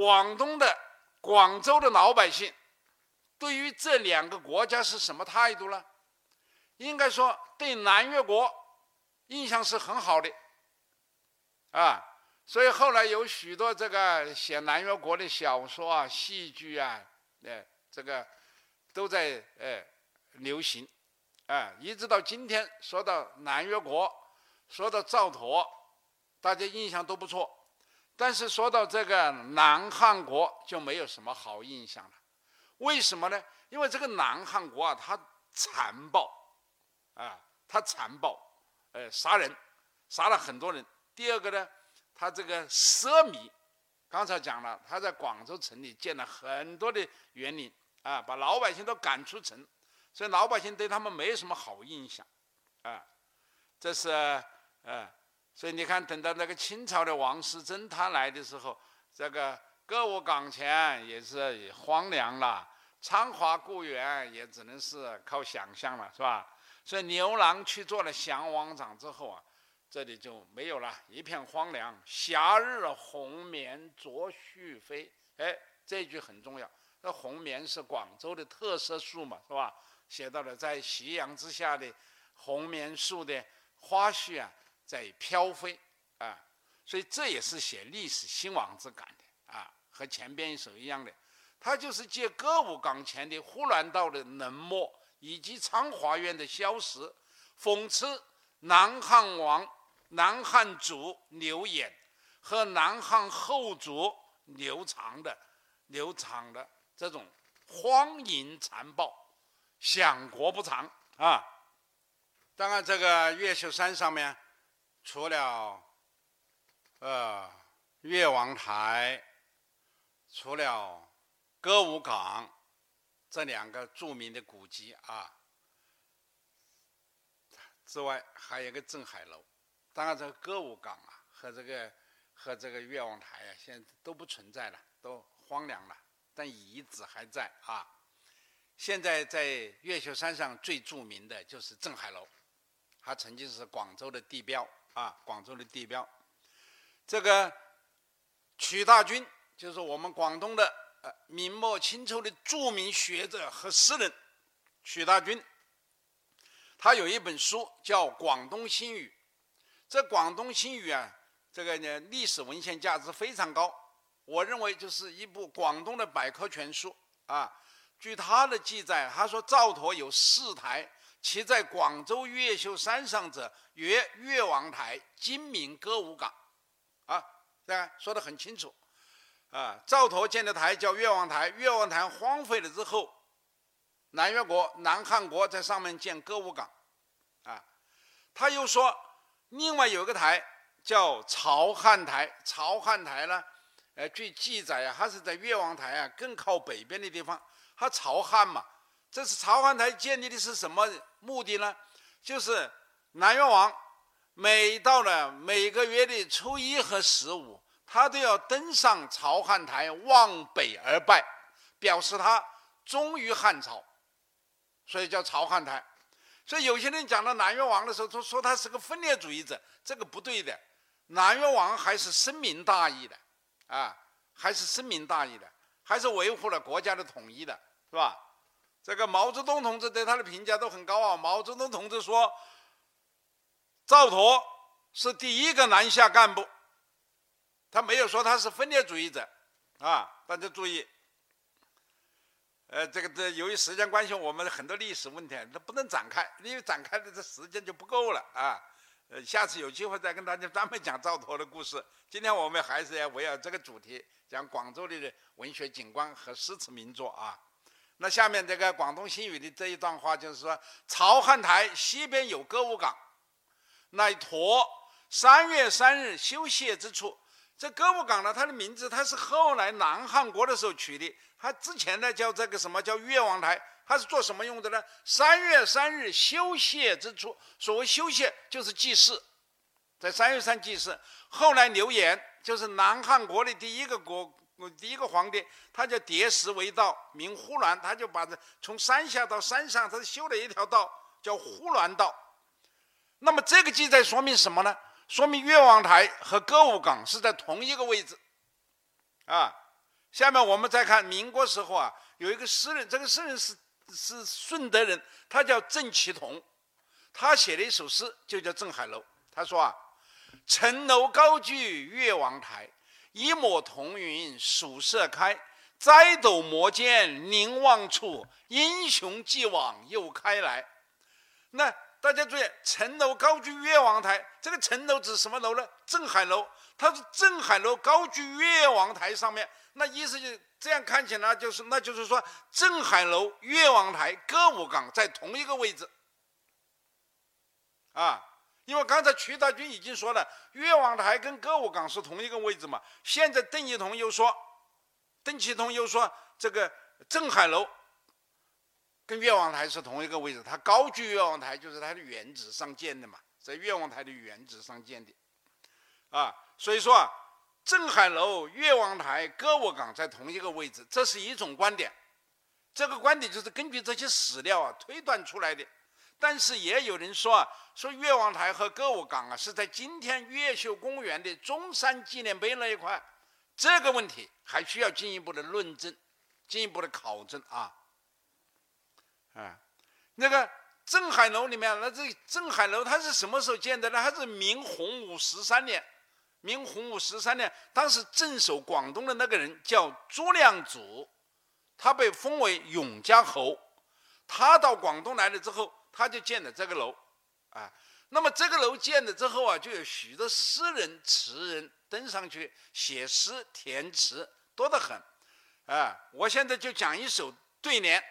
广东的广州的老百姓对于这两个国家是什么态度呢？应该说对南越国印象是很好的，啊，所以后来有许多这个写南越国的小说啊、戏剧啊，呃，这个都在呃流行，啊，一直到今天说到南越国，说到赵佗，大家印象都不错。但是说到这个南汉国就没有什么好印象了，为什么呢？因为这个南汉国啊，它残暴，啊，它残暴，呃，杀人，杀了很多人。第二个呢，它这个奢靡，刚才讲了，他在广州城里建了很多的园林，啊，把老百姓都赶出城，所以老百姓对他们没什么好印象，啊，这是，呃。所以你看，等到那个清朝的王士贞他来的时候，这个歌舞岗前也是荒凉了，昌华故园也只能是靠想象了，是吧？所以牛郎去做了降王长之后啊，这里就没有了，一片荒凉。夏日红棉着絮飞，哎，这句很重要。那红棉是广州的特色树嘛，是吧？写到了在夕阳之下的红棉树的花絮啊。在飘飞啊，所以这也是写历史兴亡之感的啊，和前边一首一样的。他就是借歌舞岗前的呼兰道的冷漠，以及昌华院的消失，讽刺南汉王、南汉主刘演和南汉后主刘长的刘长的这种荒淫残暴、享国不长啊。当然，这个越秀山上面。除了呃越王台，除了歌舞港这两个著名的古迹啊之外，还有一个镇海楼。当然，这个歌舞港啊和这个和这个越王台啊，现在都不存在了，都荒凉了。但遗址还在啊。现在在越秀山上最著名的就是镇海楼，它曾经是广州的地标。啊，广州的地标，这个曲大军就是我们广东的呃明末清初的著名学者和诗人曲大军，他有一本书叫《广东新语》，这《广东新语》啊，这个呢历史文献价值非常高，我认为就是一部广东的百科全书啊。据他的记载，他说赵佗有四台。其在广州越秀山上者，曰越王台，今名歌舞岗，啊，这样说得很清楚，啊，赵佗建的台叫越王台，越王台荒废了之后，南越国、南汉国在上面建歌舞岗，啊，他又说，另外有一个台叫曹汉台，曹汉台呢，呃，据记载啊，它是在越王台啊更靠北边的地方，它曹汉嘛。这是朝汉台建立的是什么目的呢？就是南越王每到了每个月的初一和十五，他都要登上朝汉台望北而拜，表示他忠于汉朝，所以叫朝汉台。所以有些人讲到南越王的时候，说说他是个分裂主义者，这个不对的。南越王还是深明大义的，啊，还是深明大义的，还是维护了国家的统一的，是吧？这个毛泽东同志对他的评价都很高啊。毛泽东同志说，赵佗是第一个南下干部，他没有说他是分裂主义者，啊，大家注意。呃，这个这由于时间关系，我们很多历史问题都不能展开，因为展开的这时间就不够了啊。呃，下次有机会再跟大家专门讲赵佗的故事。今天我们还是要围绕这个主题讲广州的文学景观和诗词名作啊。那下面这个广东新语的这一段话就是说，潮汉台西边有歌舞岗，乃陀三月三日休歇之处。这歌舞岗呢，它的名字它是后来南汉国的时候取的，它之前呢叫这个什么叫越王台，它是做什么用的呢？三月三日休歇之处，所谓休歇就是祭祀，在三月三祭祀。后来刘演就是南汉国的第一个国。我第一个皇帝，他叫叠石为道，名呼兰，他就把这从山下到山上，他修了一条道，叫呼兰道。那么这个记载说明什么呢？说明越王台和歌舞岗是在同一个位置，啊，下面我们再看民国时候啊，有一个诗人，这个诗人是是顺德人，他叫郑其同，他写了一首诗，就叫《镇海楼》。他说啊：“城楼高居越王台，一抹彤云曙色开。摘斗摩剑凝望处，英雄既往又开来。”那大家注意，城楼高居越王台，这个城楼指什么楼呢？镇海楼。它是镇海楼高居越王台上面，那意思就这样看起来就是，那就是说镇海楼、越王台、歌舞岗在同一个位置，啊，因为刚才曲大军已经说了，越王台跟歌舞岗是同一个位置嘛。现在邓一同又说，邓启同又说这个镇海楼跟越王台是同一个位置，它高居越王台就是它的原址上建的嘛，在越王台的原址上建的，啊。所以说啊，镇海楼、越王台、歌舞岗在同一个位置，这是一种观点。这个观点就是根据这些史料啊推断出来的。但是也有人说啊，说越王台和歌舞港啊是在今天越秀公园的中山纪念碑那一块。这个问题还需要进一步的论证、进一步的考证啊。啊，那个镇海楼里面，那这镇海楼它是什么时候建的呢？它是明洪武十三年。明洪武十三年，当时镇守广东的那个人叫朱亮祖，他被封为永嘉侯。他到广东来了之后，他就建了这个楼，啊，那么这个楼建了之后啊，就有许多诗人、词人登上去写诗填词，多得很，啊，我现在就讲一首对联，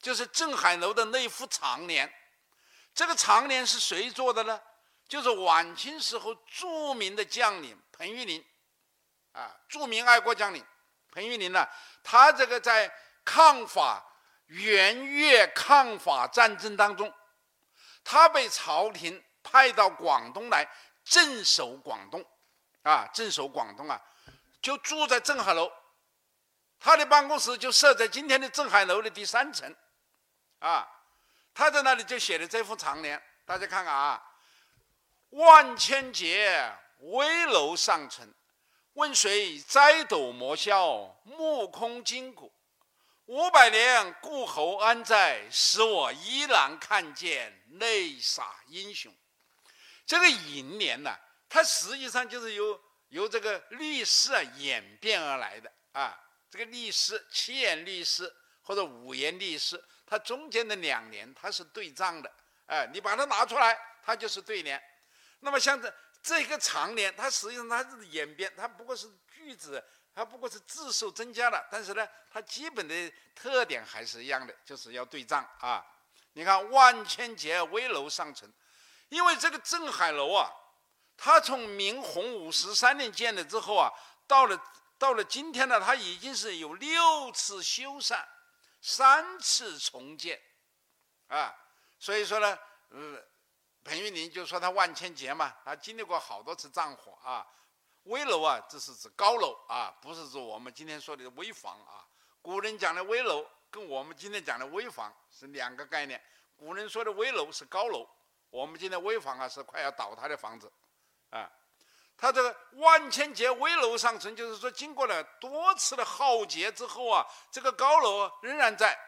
就是镇海楼的那幅长联。这个长联是谁做的呢？就是晚清时候著名的将领彭玉麟，啊，著名爱国将领彭玉麟呢，他这个在抗法援越抗法战争当中，他被朝廷派到广东来镇守广东，啊，镇守广东啊，就住在镇海楼，他的办公室就设在今天的镇海楼的第三层，啊，他在那里就写了这副长联，大家看看啊。万千劫，危楼上层。问谁摘斗磨箫，目空金鼓？五百年，故侯安在？使我依然看见泪洒英雄。这个楹联呢，它实际上就是由由这个律诗啊演变而来的啊。这个律诗，七言律诗或者五言律诗，它中间的两联它是对仗的。哎，你把它拿出来，它就是对联。那么像这这个长联，它实际上它是演变，它不过是句子，它不过是字数增加了，但是呢，它基本的特点还是一样的，就是要对仗啊。你看“万千劫，危楼上层”，因为这个镇海楼啊，它从明洪武十三年建了之后啊，到了到了今天呢，它已经是有六次修缮，三次重建，啊，所以说呢，呃。彭玉麟就说他万千劫嘛，他经历过好多次战火啊。危楼啊，这是指高楼啊，不是指我们今天说的危房啊。古人讲的危楼跟我们今天讲的危房是两个概念。古人说的危楼是高楼，我们今天危房啊是快要倒塌的房子啊。他这个万千劫危楼上层，就是说经过了多次的浩劫之后啊，这个高楼仍然在。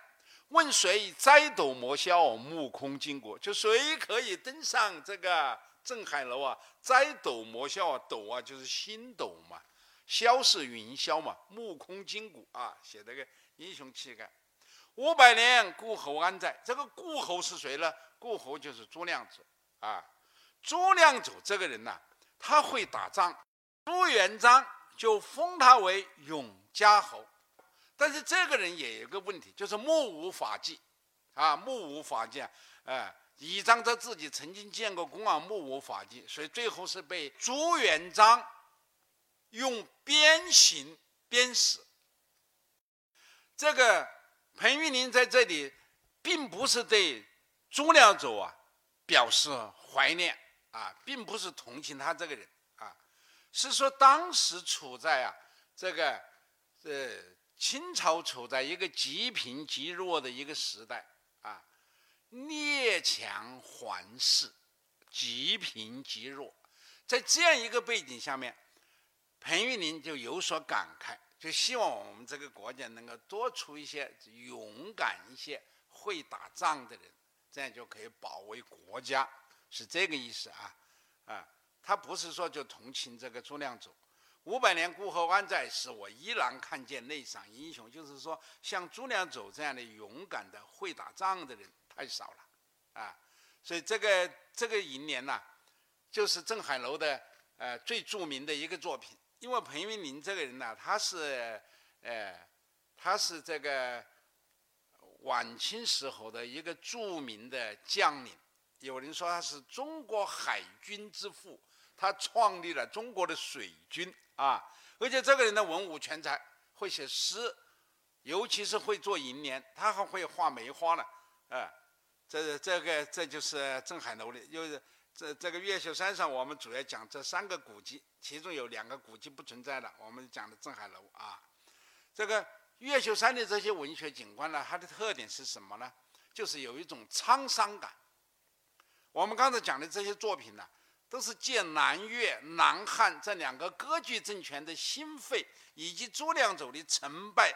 问谁摘斗磨箫，目空金国？就谁可以登上这个镇海楼啊？摘斗磨箫啊，斗啊就是星斗嘛，箫是云霄嘛，目空金鼓啊，写这个英雄气概。五百年，顾侯安在？这个顾侯是谁呢？顾侯就是朱亮祖啊。朱亮祖这个人呢，他会打仗，朱元璋就封他为永嘉侯。但是这个人也有个问题，就是目无法纪，啊，目无法纪啊，哎，倚仗着自己曾经见过公啊，目无法纪，所以最后是被朱元璋用鞭刑鞭死。这个彭玉麟在这里，并不是对朱亮祖啊表示怀念啊，并不是同情他这个人啊，是说当时处在啊这个呃。清朝处在一个极贫极弱的一个时代啊，列强环视，极贫极弱，在这样一个背景下面，彭玉麟就有所感慨，就希望我们这个国家能够多出一些勇敢一些、会打仗的人，这样就可以保卫国家，是这个意思啊，啊，他不是说就同情这个朱亮祖。五百年过后安在，时我依然看见内伤英雄，就是说像朱亮祖这样的勇敢的会打仗的人太少了，啊，所以这个这个楹联呐，就是郑海楼的呃最著名的一个作品。因为彭玉麟这个人呢，他是，呃，他是这个晚清时候的一个著名的将领。有人说他是中国海军之父，他创立了中国的水军啊。而且这个人的文武全才，会写诗，尤其是会做楹联，他还会画梅花呢。啊，这这个这就是镇海楼的，又是。这这个越秀山上，我们主要讲这三个古迹，其中有两个古迹不存在了。我们讲的镇海楼啊，这个越秀山的这些文学景观呢，它的特点是什么呢？就是有一种沧桑感。我们刚才讲的这些作品呢，都是借南越、南汉这两个割据政权的兴废，以及朱亮祖的成败，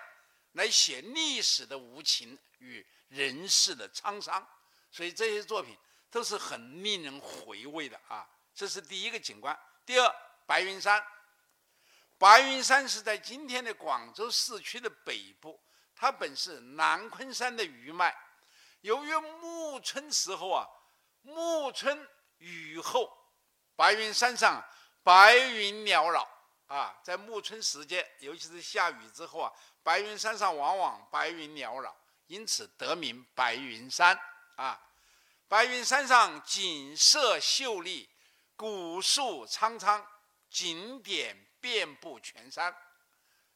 来写历史的无情与人世的沧桑。所以这些作品。都是很令人回味的啊！这是第一个景观。第二，白云山。白云山是在今天的广州市区的北部，它本是南昆山的余脉。由于暮春时候啊，暮春雨后，白云山上白云缭绕啊，在暮春时节，尤其是下雨之后啊，白云山上往往白云缭绕，因此得名白云山啊。白云山上景色秀丽，古树苍苍，景点遍布全山。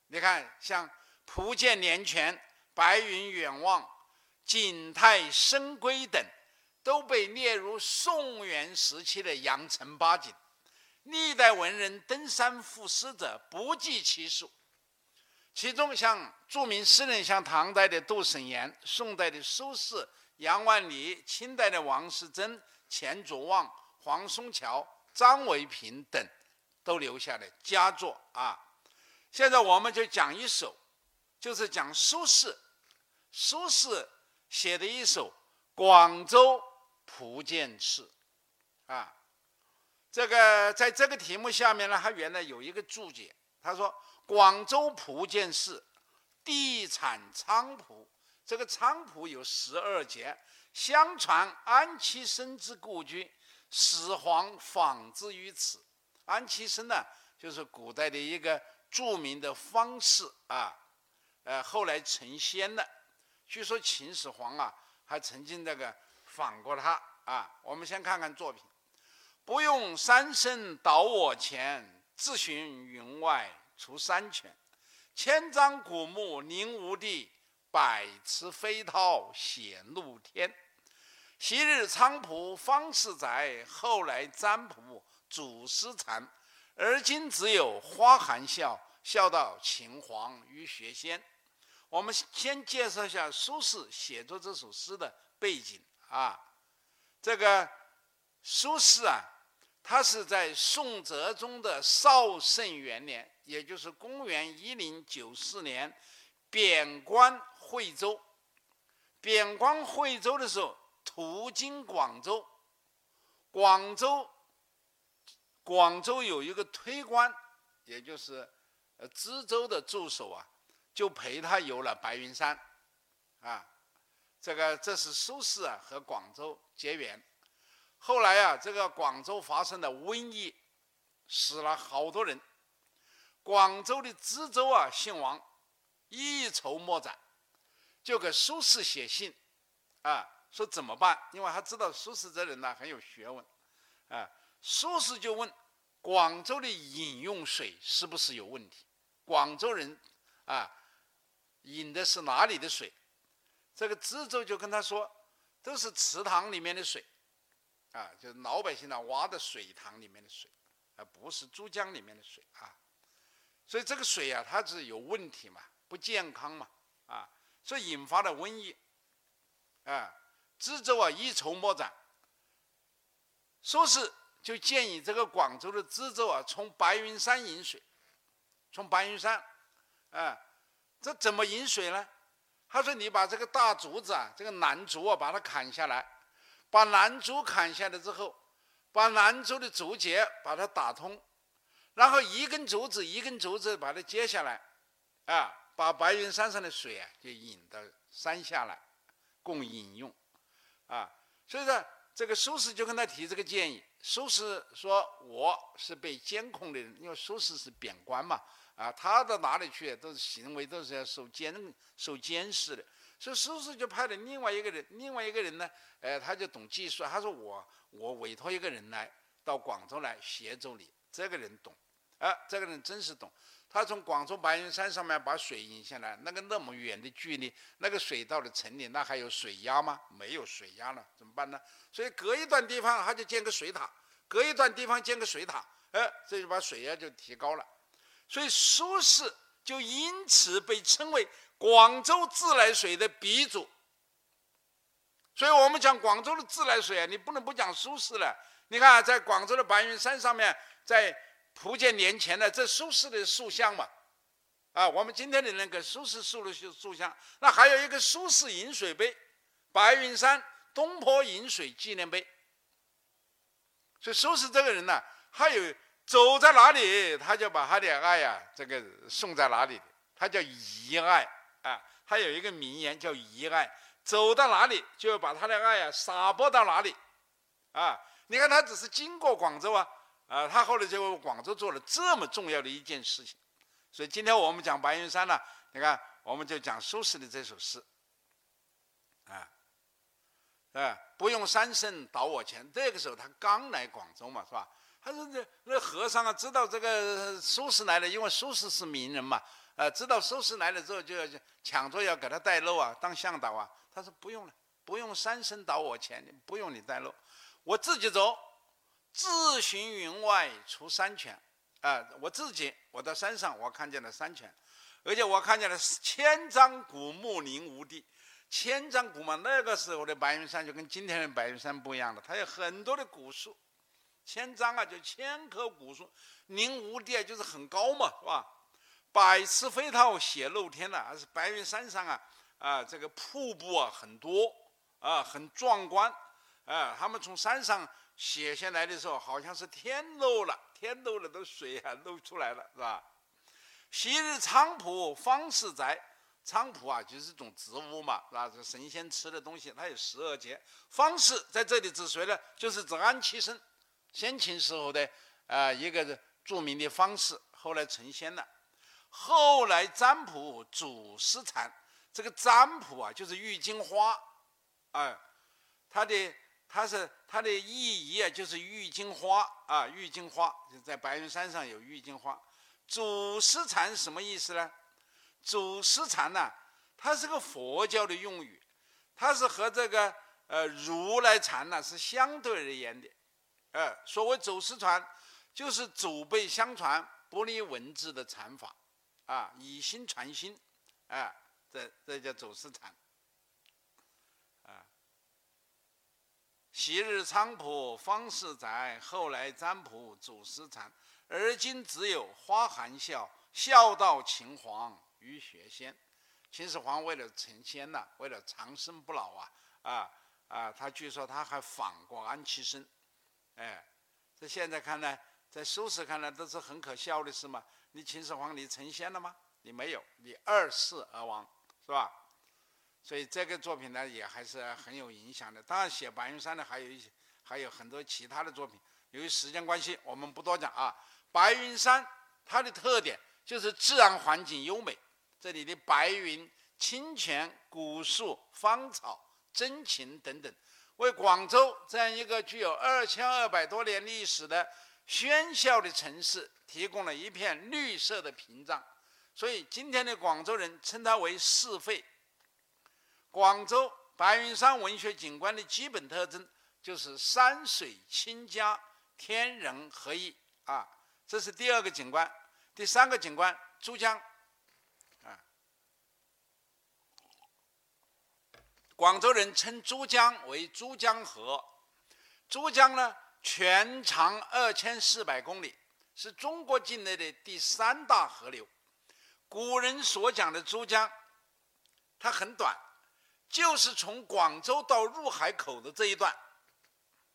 你看，像蒲涧连泉、白云远望、景泰深闺等，都被列入宋元时期的阳城八景。历代文人登山赋诗者不计其数。其中，像著名诗人，像唐代的杜审言、宋代的苏轼。杨万里、清代的王士祯、钱卓望、黄松桥、张维平等，都留下了佳作啊。现在我们就讲一首，就是讲苏轼，苏轼写的一首《广州蒲涧词》啊。这个在这个题目下面呢，他原来有一个注解，他说：“广州蒲涧市，地产菖蒲。”这个菖蒲有十二节，相传安其生之故居，始皇仿之于此。安其生呢，就是古代的一个著名的方士啊，呃，后来成仙了。据说秦始皇啊，还曾经那个仿过他啊。我们先看看作品：不用三生导我前，自寻云外出山泉。千张古木临无地。百尺飞涛显露天，昔日菖蒲方士宅，后来占卜祖师禅。而今只有花含笑，笑到秦皇欲学仙。我们先介绍一下苏轼写作这首诗的背景啊。这个苏轼啊，他是在宋哲宗的绍圣元年，也就是公元一零九四年，贬官。惠州，贬官惠州的时候，途经广州。广州，广州有一个推官，也就是呃知州的助手啊，就陪他游了白云山，啊，这个这是苏轼啊和广州结缘。后来啊，这个广州发生了瘟疫，死了好多人。广州的知州啊姓王，一筹莫展。就给苏轼写信，啊，说怎么办？因为他知道苏轼这人呢很有学问，啊，苏轼就问广州的饮用水是不是有问题？广州人啊，饮的是哪里的水？这个知州就跟他说，都是池塘里面的水，啊，就是老百姓呢挖的水塘里面的水，而不是珠江里面的水啊。所以这个水啊，它是有问题嘛，不健康嘛，啊。所以引发了瘟疫，啊，知州啊一筹莫展，说是就建议这个广州的知州啊从白云山引水，从白云山啊，这怎么引水呢？他说：“你把这个大竹子啊，这个楠竹啊，把它砍下来，把楠竹砍下来之后，把楠竹的竹节把它打通，然后一根竹子一根竹子把它接下来，啊，把白云山上的水啊就引到山下来，供饮用，啊，所以说这个苏轼就跟他提这个建议。苏轼说：我是被监控的人，因为苏轼是贬官嘛。”啊，他到哪里去都是行为都是要受监受监视的，所以苏轼就派了另外一个人，另外一个人呢，呃，他就懂技术，他说我我委托一个人来到广州来协助你，这个人懂，啊，这个人真是懂，他从广州白云山上面把水引下来，那个那么远的距离，那个水到了城里，那还有水压吗？没有水压了，怎么办呢？所以隔一段地方他就建个水塔，隔一段地方建个水塔，哎，这就把水压就提高了。所以苏轼就因此被称为广州自来水的鼻祖。所以我们讲广州的自来水啊，你不能不讲苏轼了。你看，在广州的白云山上面，在福建年前的这苏轼的塑像嘛，啊，我们今天的那个苏轼塑的塑像，那还有一个苏轼饮水杯，白云山东坡饮水纪念碑。所以苏轼这个人呢，他有。走在哪里，他就把他的爱呀，这个送在哪里他叫遗爱啊。他有一个名言叫遗爱，走到哪里就要把他的爱呀撒播到哪里啊。你看他只是经过广州啊，啊，他后来就为广州做了这么重要的一件事情。所以今天我们讲白云山呢，你看我们就讲苏轼的这首诗啊，啊，不用三生倒我钱。这个时候他刚来广州嘛，是吧？他说：“这那和尚啊，知道这个苏轼来了，因为苏轼是名人嘛，呃，知道苏轼来了之后，就要抢着要给他带路啊，当向导啊。他说不用了，不用三生倒我钱，不用你带路，我自己走，自行云外出山泉。啊，我自己，我到山上，我看见了山泉，而且我看见了千张古木林无地。千张古木，那个时候的白云山就跟今天的白云山不一样的，它有很多的古树。”千张啊，就千棵古树，林无地啊，就是很高嘛，是吧？百尺飞涛写露天了，还是白云山上啊啊，这个瀑布啊很多啊，很壮观啊。他们从山上写下来的时候，好像是天漏了，天漏了，都水啊漏出来了，是吧？昔日菖蒲方士宅，菖蒲啊就是一种植物嘛，是吧？这神仙吃的东西，它有十二节。方士在这里指谁呢？就是指安七生。先秦时候的啊一个著名的方式，后来成仙了。后来占卜主师禅，这个占卜啊就是郁金花，哎，它的它是它的意义啊就是郁金花啊，郁金花就在白云山上有郁金花。祖师禅什么意思呢？祖师禅呢，它是个佛教的用语，它是和这个呃如来禅呢是相对而言的。呃，所谓祖师禅，就是祖辈相传不离文字的禅法，啊，以心传心，啊，这这叫祖师禅，昔日菖蒲方士宅，后来占卜祖师禅，而今只有花含笑，笑到秦皇欲学仙。秦始皇为了成仙呐，为了长生不老啊，啊啊，他据说他还访过安其生。哎，这现在看来，在苏轼看来都是很可笑的事嘛。你秦始皇，你成仙了吗？你没有，你二世而亡，是吧？所以这个作品呢，也还是很有影响的。当然，写白云山的还有一些，还有很多其他的作品。由于时间关系，我们不多讲啊。白云山它的特点就是自然环境优美，这里的白云、清泉、古树、芳草、真情等等。为广州这样一个具有二千二百多年历史的喧嚣的城市提供了一片绿色的屏障，所以今天的广州人称它为“四肺”。广州白云山文学景观的基本特征就是山水清佳、天人合一啊，这是第二个景观。第三个景观珠江啊。广州人称珠江为珠江河，珠江呢全长二千四百公里，是中国境内的第三大河流。古人所讲的珠江，它很短，就是从广州到入海口的这一段，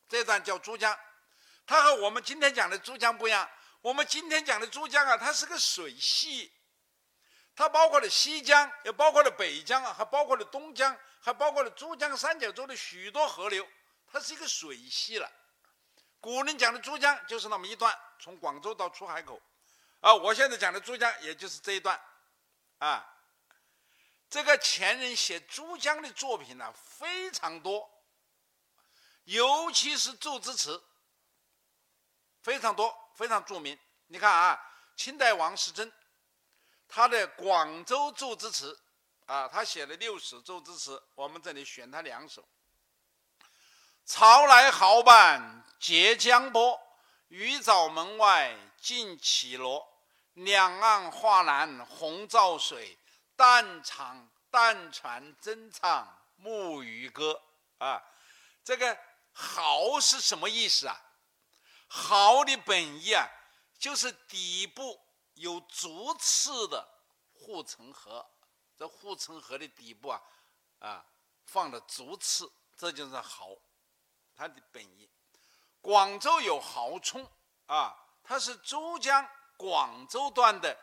这段叫珠江。它和我们今天讲的珠江不一样。我们今天讲的珠江啊，它是个水系，它包括了西江，也包括了北江啊，还包括了东江，还包括了珠江三角洲的许多河流，它是一个水系了。古人讲的珠江就是那么一段，从广州到出海口，啊，我现在讲的珠江也就是这一段，啊，这个前人写珠江的作品呢非常多，尤其是祝枝词，非常多，非常著名。你看啊，清代王士祯，他的《广州祝枝词》，啊，他写了六首祝枝词，我们这里选他两首。潮来豪半截江波，渔藻门外尽绮罗。两岸画栏红照水，但唱但传真唱木鱼歌。啊，这个“豪”是什么意思啊？“豪”的本意啊，就是底部有竹刺的护城河。这护城河的底部啊，啊，放的竹刺，这就是豪。它的本意，广州有濠涌啊，它是珠江广州段的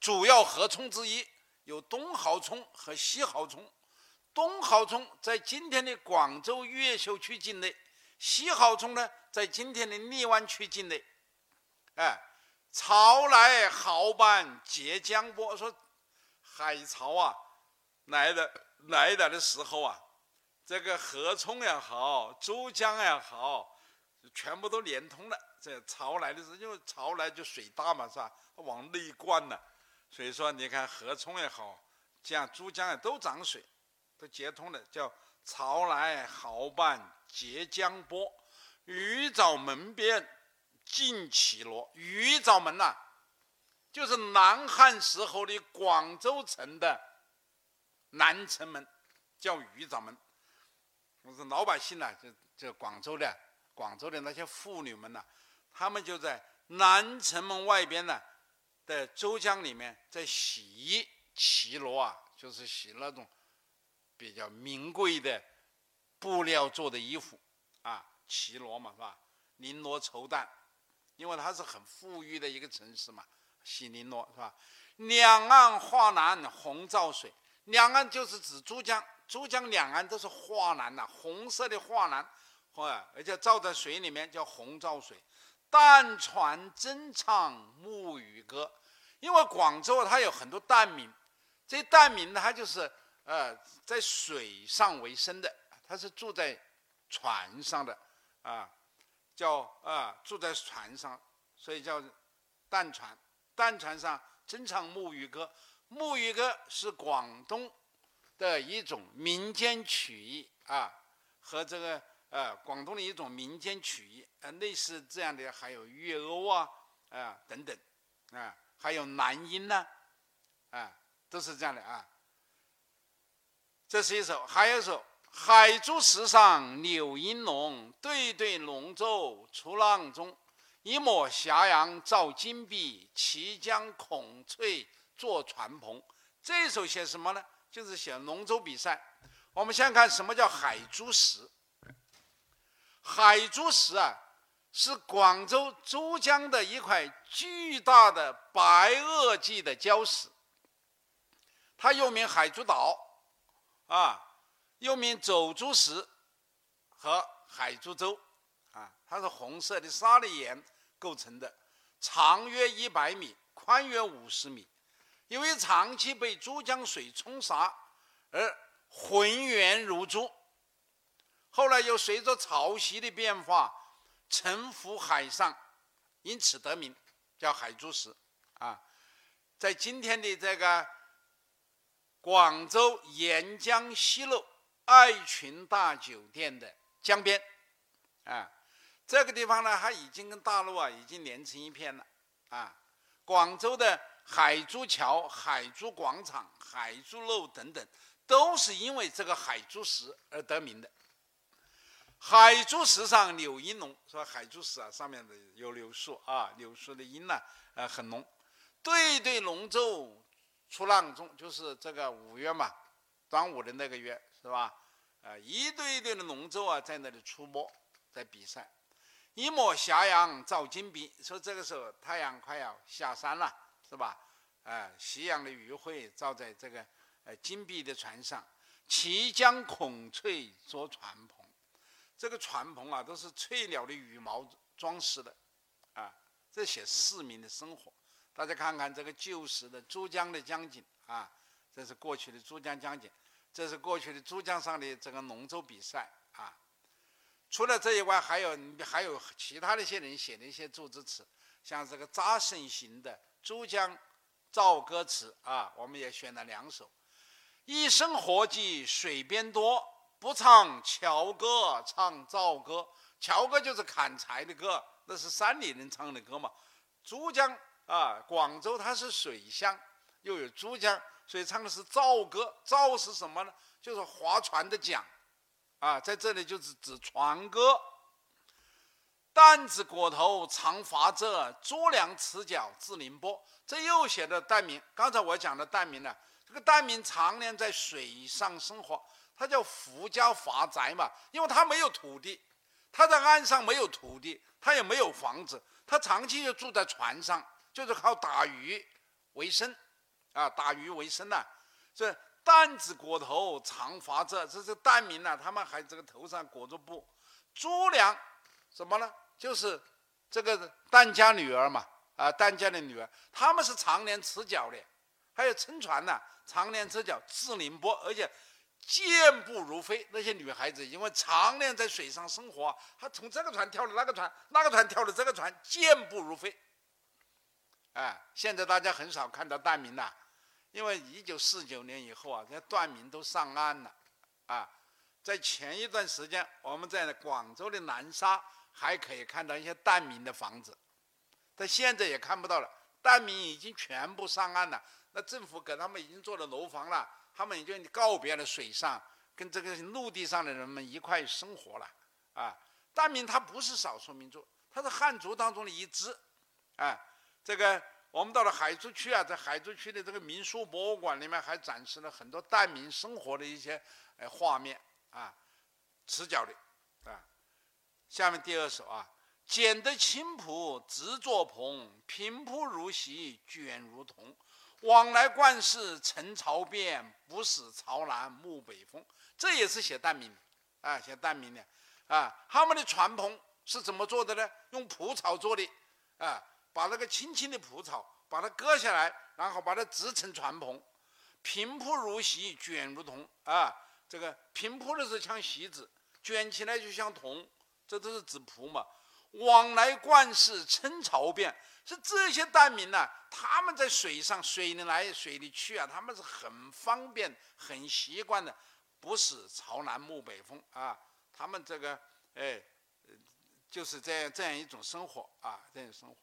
主要河涌之一，有东濠涌和西濠涌。东濠涌在今天的广州越秀区境内，西濠涌呢在今天的荔湾区境内。哎，潮来豪半截江波，说海潮啊来的来了的时候啊。这个河冲也好，珠江也好，全部都连通了。这潮来的时候，因为潮来就水大嘛，是吧？往内灌了，所以说你看河冲也好，这样珠江也都涨水，都接通了，叫潮来豪半截江波，渔藻门边尽绮罗。渔藻门呐，就是南汉时候的广州城的南城门，叫渔沼门。是老百姓呢，就就广州的广州的那些妇女们呢，她们就在南城门外边呢的珠江里面在洗绮罗啊，就是洗那种比较名贵的布料做的衣服啊，绮罗嘛是吧？绫罗绸缎，因为它是很富裕的一个城市嘛，洗绫罗是吧？两岸画栏红照水，两岸就是指珠江。珠江两岸都是画栏呐，红色的画栏，啊，而且照在水里面叫红照水。但船真唱木鱼歌，因为广州它有很多淡民，这淡民呢，他就是呃在水上为生的，他是住在船上的，啊，叫啊住在船上，所以叫淡船。淡船上真唱木鱼歌，木鱼歌是广东。的一种民间曲艺啊，和这个呃广东的一种民间曲艺呃，类似这样的还有粤欧啊啊等等啊，还有南音呢啊，都是这样的啊。这是一首，还有一首《海珠石上柳阴浓》，对对龙舟出浪中，一抹霞阳照金碧，齐江孔翠作船篷。这首写什么呢？就是写龙舟比赛。我们先看什么叫海珠石。海珠石啊，是广州珠江的一块巨大的白垩纪的礁石。它又名海珠岛，啊，又名走珠石和海珠洲，啊，它是红色的砂砾岩构成的，长约一百米，宽约五十米。因为长期被珠江水冲刷而浑圆如珠，后来又随着潮汐的变化沉浮海上，因此得名叫海珠石。啊，在今天的这个广州沿江西路爱群大酒店的江边，啊，这个地方呢，它已经跟大陆啊已经连成一片了。啊，广州的。海珠桥、海珠广场、海珠路等等，都是因为这个海珠石而得名的。海珠石上柳荫浓，说海珠石啊，上面的有柳树啊，柳树的荫呢，呃，很浓。对对龙舟出浪中就是这个五月嘛，端午的那个月是吧？呃，一对一对的龙舟啊，在那里出没，在比赛。一抹斜阳照金碧，说这个时候太阳快要下山了，是吧？哎，夕阳的余晖照在这个呃金碧的船上，齐将孔雀捉船篷。这个船篷啊，都是翠鸟的羽毛装饰的，啊，这写市民的生活。大家看看这个旧时的珠江的江景啊，这是过去的珠江江景，这是过去的珠江上的这个龙舟比赛啊。除了这以外，还有还有其他的一些人写的一些祝词词，像这个扎省行的《珠江棹歌词》啊，我们也选了两首：一生活计水边多，不唱樵歌唱棹歌。樵歌就是砍柴的歌，那是山里人唱的歌嘛。珠江。啊，广州它是水乡，又有珠江，所以唱的是棹歌。棹是什么呢？就是划船的桨，啊，在这里就是指船歌。担子裹头常划着，捉粮持脚至宁波。这又写的缎民。刚才我讲的缎民呢，这个缎民常年在水上生活，他叫胡家伐宅嘛，因为他没有土地，他在岸上没有土地，他也没有房子，他长期就住在船上。就是靠打鱼为生，啊，打鱼为生呐。这担子裹头常划着，这是担民呐。他们还这个头上裹着布。朱良什么呢？就是这个担家女儿嘛，啊，担家的女儿，他们是常年吃脚的。还有撑船呐，常年吃脚至宁波，而且健步如飞。那些女孩子因为常年在水上生活，她从这个船跳到那个船，那个船跳到这个船，健步如飞。哎，现在大家很少看到断民了，因为一九四九年以后啊，这些断民都上岸了。啊，在前一段时间，我们在广州的南沙还可以看到一些断民的房子，但现在也看不到了。断民已经全部上岸了，那政府给他们已经做了楼房了，他们已经告别了水上，跟这个陆地上的人们一块生活了。啊，断民他不是少数民族，他是汉族当中的一支。啊。这个我们到了海珠区啊，在海珠区的这个民俗博物馆里面，还展示了很多缎民生活的一些呃画面啊，持脚的啊。下面第二首啊，剪得青蒲直作棚，平铺如席卷如同。往来惯事陈朝变，不使朝南暮北风。这也是写缎民啊，写缎民的啊。他们的船篷是怎么做的呢？用蒲草做的啊。把那个青青的蒲草，把它割下来，然后把它织成船篷，平铺如席，卷如桐啊。这个平铺的是像席子，卷起来就像桐，这都是指蒲嘛。往来惯事称朝变，是这些蛋民呢，他们在水上，水里来，水里去啊，他们是很方便、很习惯的，不是朝南暮北风啊。他们这个，哎，就是这样这样一种生活啊，这样生活。